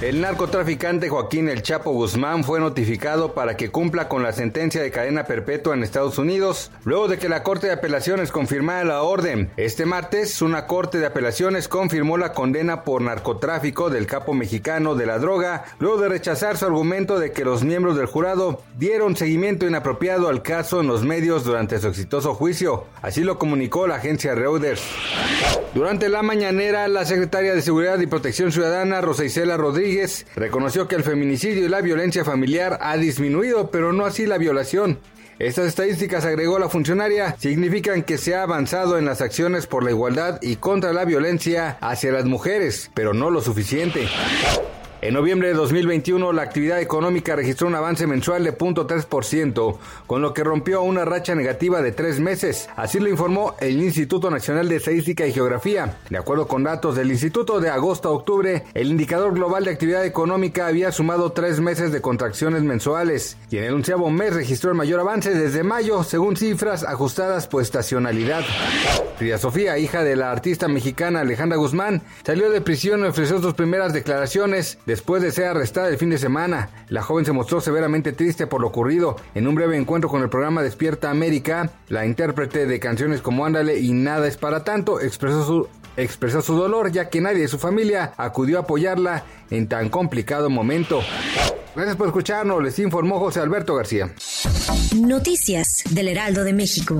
El narcotraficante Joaquín El Chapo Guzmán fue notificado para que cumpla con la sentencia de cadena perpetua en Estados Unidos, luego de que la Corte de Apelaciones confirmara la orden. Este martes, una Corte de Apelaciones confirmó la condena por narcotráfico del capo mexicano de la droga, luego de rechazar su argumento de que los miembros del jurado dieron seguimiento inapropiado al caso en los medios durante su exitoso juicio. Así lo comunicó la agencia Reuters. Durante la mañanera, la secretaria de Seguridad y Protección Ciudadana, Rosa Isela Reconoció que el feminicidio y la violencia familiar ha disminuido, pero no así la violación. Estas estadísticas, agregó la funcionaria, significan que se ha avanzado en las acciones por la igualdad y contra la violencia hacia las mujeres, pero no lo suficiente. En noviembre de 2021, la actividad económica registró un avance mensual de 0.3%, con lo que rompió una racha negativa de tres meses. Así lo informó el Instituto Nacional de Estadística y Geografía. De acuerdo con datos del instituto de agosto a octubre, el indicador global de actividad económica había sumado tres meses de contracciones mensuales, y en el onceavo mes registró el mayor avance desde mayo, según cifras ajustadas por estacionalidad. Frida Sofía, hija de la artista mexicana Alejandra Guzmán, salió de prisión y ofreció sus primeras declaraciones después de ser arrestada el fin de semana. La joven se mostró severamente triste por lo ocurrido. En un breve encuentro con el programa Despierta América, la intérprete de canciones como Ándale y Nada es para tanto expresó su, expresó su dolor ya que nadie de su familia acudió a apoyarla en tan complicado momento. Gracias por escucharnos, les informó José Alberto García. Noticias del Heraldo de México.